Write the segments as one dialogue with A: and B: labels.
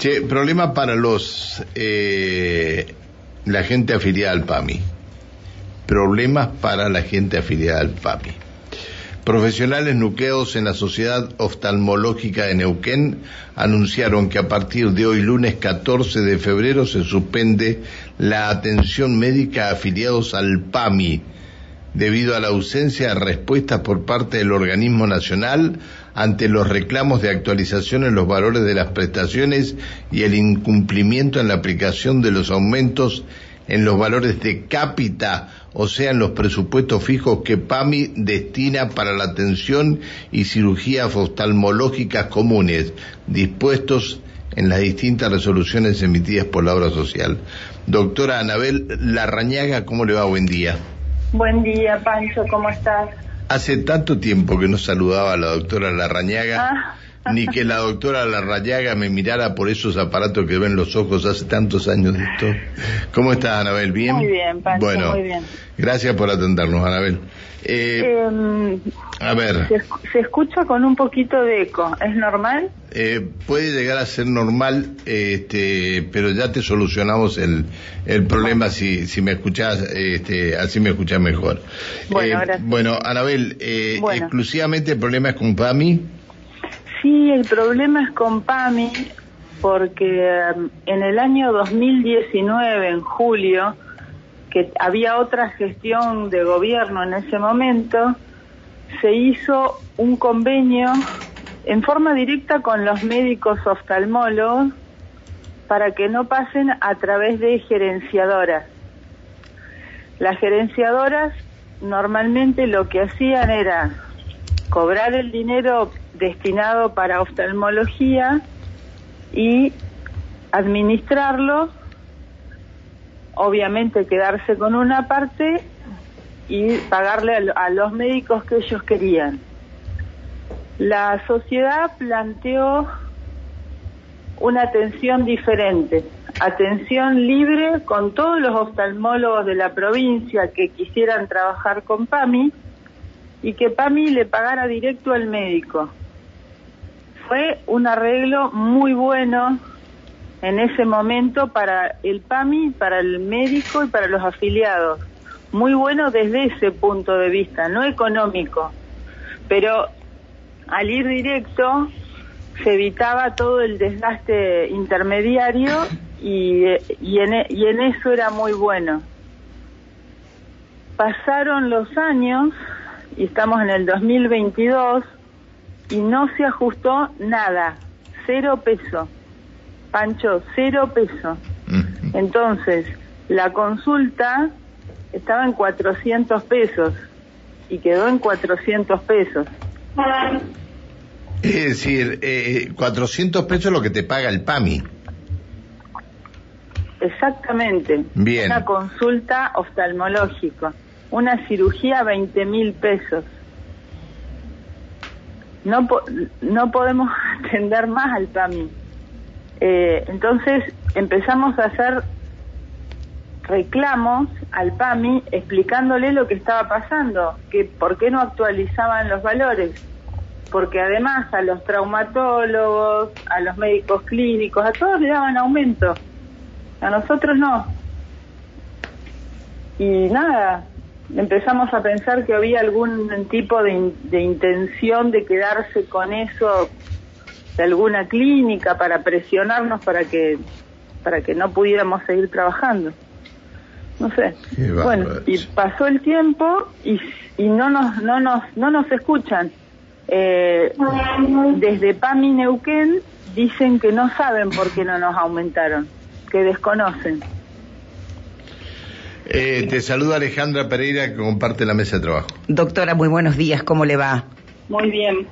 A: Che, problema para los eh, la gente afiliada al PAMI. Problemas para la gente afiliada al PAMI. Profesionales nucleados en la Sociedad Oftalmológica de Neuquén anunciaron que a partir de hoy, lunes 14 de febrero, se suspende la atención médica a afiliados al PAMI debido a la ausencia de respuestas por parte del organismo nacional ante los reclamos de actualización en los valores de las prestaciones y el incumplimiento en la aplicación de los aumentos en los valores de cápita, o sea, en los presupuestos fijos que PAMI destina para la atención y cirugías oftalmológicas comunes, dispuestos en las distintas resoluciones emitidas por la obra social. Doctora Anabel Larrañaga, ¿cómo le va? Buen día.
B: Buen día, Pancho, ¿cómo estás?
A: Hace tanto tiempo que no saludaba a la doctora Larrañaga, ah. ni que la doctora Larrañaga me mirara por esos aparatos que ven los ojos hace tantos años de esto. ¿Cómo estás, Anabel? ¿Bien?
B: Muy bien, Pancho,
A: bueno,
B: muy bien.
A: Gracias por atendernos, Anabel.
B: Eh, em,
A: a ver.
B: Se, escucha con un poquito de eco, ¿es normal?
A: Eh, puede llegar a ser normal, este, pero ya te solucionamos el, el problema si, si me escuchás, este, así me escuchás mejor.
B: Bueno, eh, gracias.
A: Bueno, Anabel, eh, exclusivamente el problema es con PAMI.
B: Sí, el problema es con PAMI porque em, en el año 2019, en julio, que había otra gestión de gobierno en ese momento, se hizo un convenio en forma directa con los médicos oftalmólogos para que no pasen a través de gerenciadoras. Las gerenciadoras normalmente lo que hacían era cobrar el dinero destinado para oftalmología y administrarlo obviamente quedarse con una parte y pagarle a, los médicos que ellos querían. La sociedad planteó una atención diferente, atención libre con todos los oftalmólogos de la provincia que quisieran trabajar con PAMI y que PAMI le pagara directo al médico. Fue un arreglo muy bueno en ese momento para el PAMI, para el médico y para los afiliados. Muy bueno desde ese punto de vista, no económico, pero al ir directo se evitaba todo el desgaste intermediario y, y, en, y en eso era muy bueno. Pasaron los años y estamos en el 2022 y no se ajustó nada, cero peso Pancho, cero peso. Entonces, la consulta estaba en 400 pesos y quedó en 400 pesos.
A: Es decir, eh, 400 pesos es lo que te paga el PAMI.
B: Exactamente.
A: Bien.
B: Una consulta oftalmológica. Una cirugía, 20 mil pesos. No, no podemos atender más al PAMI. Eh, entonces empezamos a hacer reclamos al PAMI explicándole lo que estaba pasando, que por qué no actualizaban los valores, porque además a los traumatólogos, a los médicos clínicos, a todos le daban aumento, a nosotros no. Y nada, empezamos a pensar que había algún tipo de, de intención de quedarse con eso de alguna clínica para presionarnos para que para que no pudiéramos seguir trabajando. No sé. Bueno, y pasó el tiempo y, y no nos no nos no nos escuchan. Eh, desde PAMI Neuquén dicen que no saben por qué no nos aumentaron, que desconocen.
A: Eh, te saluda Alejandra Pereira que comparte la mesa de trabajo.
C: Doctora, muy buenos días, ¿cómo le va?
B: Muy bien.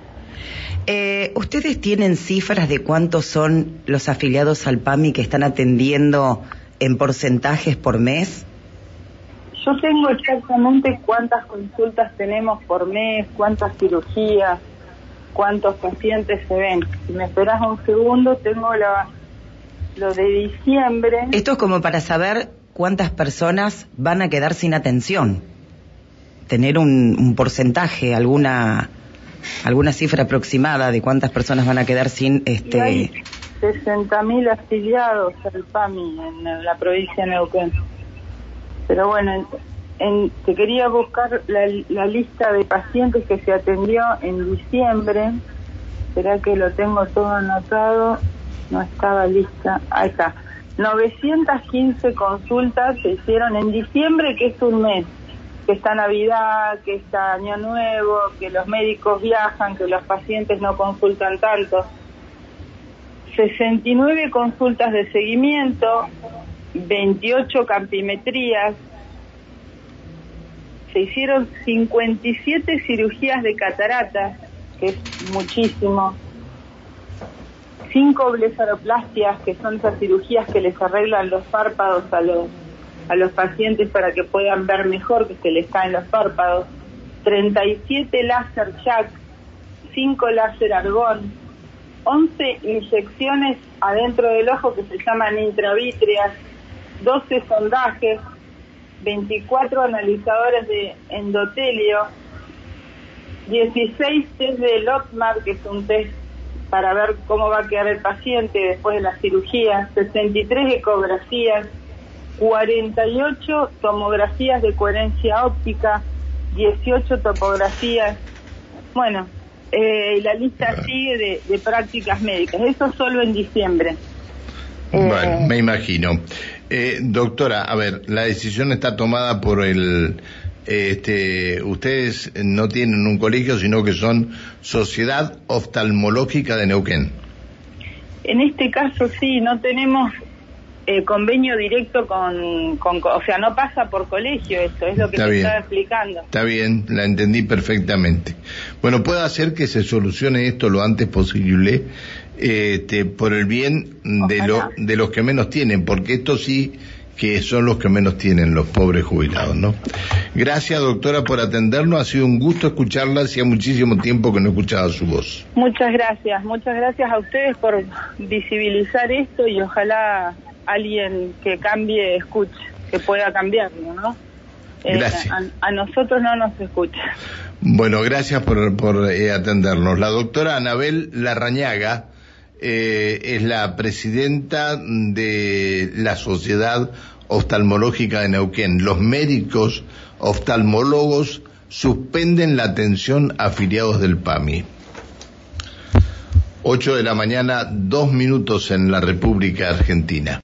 C: Eh, ¿Ustedes tienen cifras de cuántos son los afiliados al PAMI que están atendiendo en porcentajes por mes?
B: Yo tengo exactamente cuántas consultas tenemos por mes, cuántas cirugías, cuántos pacientes se ven. Si me esperas un segundo, tengo la, lo de diciembre.
C: Esto es como para saber cuántas personas van a quedar sin atención. Tener un porcentaje, alguna alguna cifra aproximada de cuántas personas van a quedar sin este
B: 60.000 afiliados al PAMI en la provincia de Neuquén. Pero bueno, en, te quería buscar la, lista de pacientes que se atendió en diciembre. Será que lo tengo todo anotado. No estaba lista. Ahí está. 915 consultas se hicieron en diciembre, que es un mes. Que está Navidad, que está Año Nuevo, que los médicos viajan, que los pacientes no consultan tanto. 69 consultas de seguimiento, 28 campimetrías, se hicieron 57 cirugías de cataratas, que es muchísimo, 5 blefaroplastias, que son esas cirugías que les arreglan los párpados a los, a los pacientes para que puedan ver mejor, que se les caen los párpados, 37 láser jack, 5 láser argón, 11 inyecciones adentro del ojo que se llaman intravítreas, 12 sondajes, 24 analizadores de endotelio, 16 test de Lotmar, que es un test para ver cómo va a quedar el paciente después de la cirugía, 63 ecografías, 48 tomografías de coherencia óptica, 18 topografías. Bueno, eh, la lista sigue de, prácticas médicas. Eso solo en diciembre.
A: Bueno, me imagino. Eh, doctora, a ver, la decisión está tomada por el... Este, ustedes no tienen un colegio, sino que son Sociedad Oftalmológica de Neuquén.
B: En este caso sí, no tenemos eh, convenio directo con, con, o sea, no pasa por colegio esto, es lo que te estaba explicando.
A: Está bien, la entendí perfectamente. Bueno, puede hacer que se solucione esto lo antes posible este, por el bien de, lo, de los que menos tienen, porque esto sí que son los que menos tienen, los pobres jubilados, ¿no? Gracias, doctora, por atendernos. Ha sido un gusto escucharla. Hacía muchísimo tiempo que no escuchaba su voz.
B: Muchas gracias. Muchas gracias a ustedes por visibilizar esto y ojalá alguien que cambie escuche, que pueda cambiarlo, ¿no?
A: Eh,
B: a, nosotros no nos escucha.
A: Bueno, gracias por, por eh, atendernos. La doctora Anabel Larrañaga eh, es la presidenta de la Sociedad Oftalmológica de Neuquén. Los médicos oftalmólogos suspenden la atención a afiliados del PAMI. Ocho de la mañana, dos minutos en la República Argentina.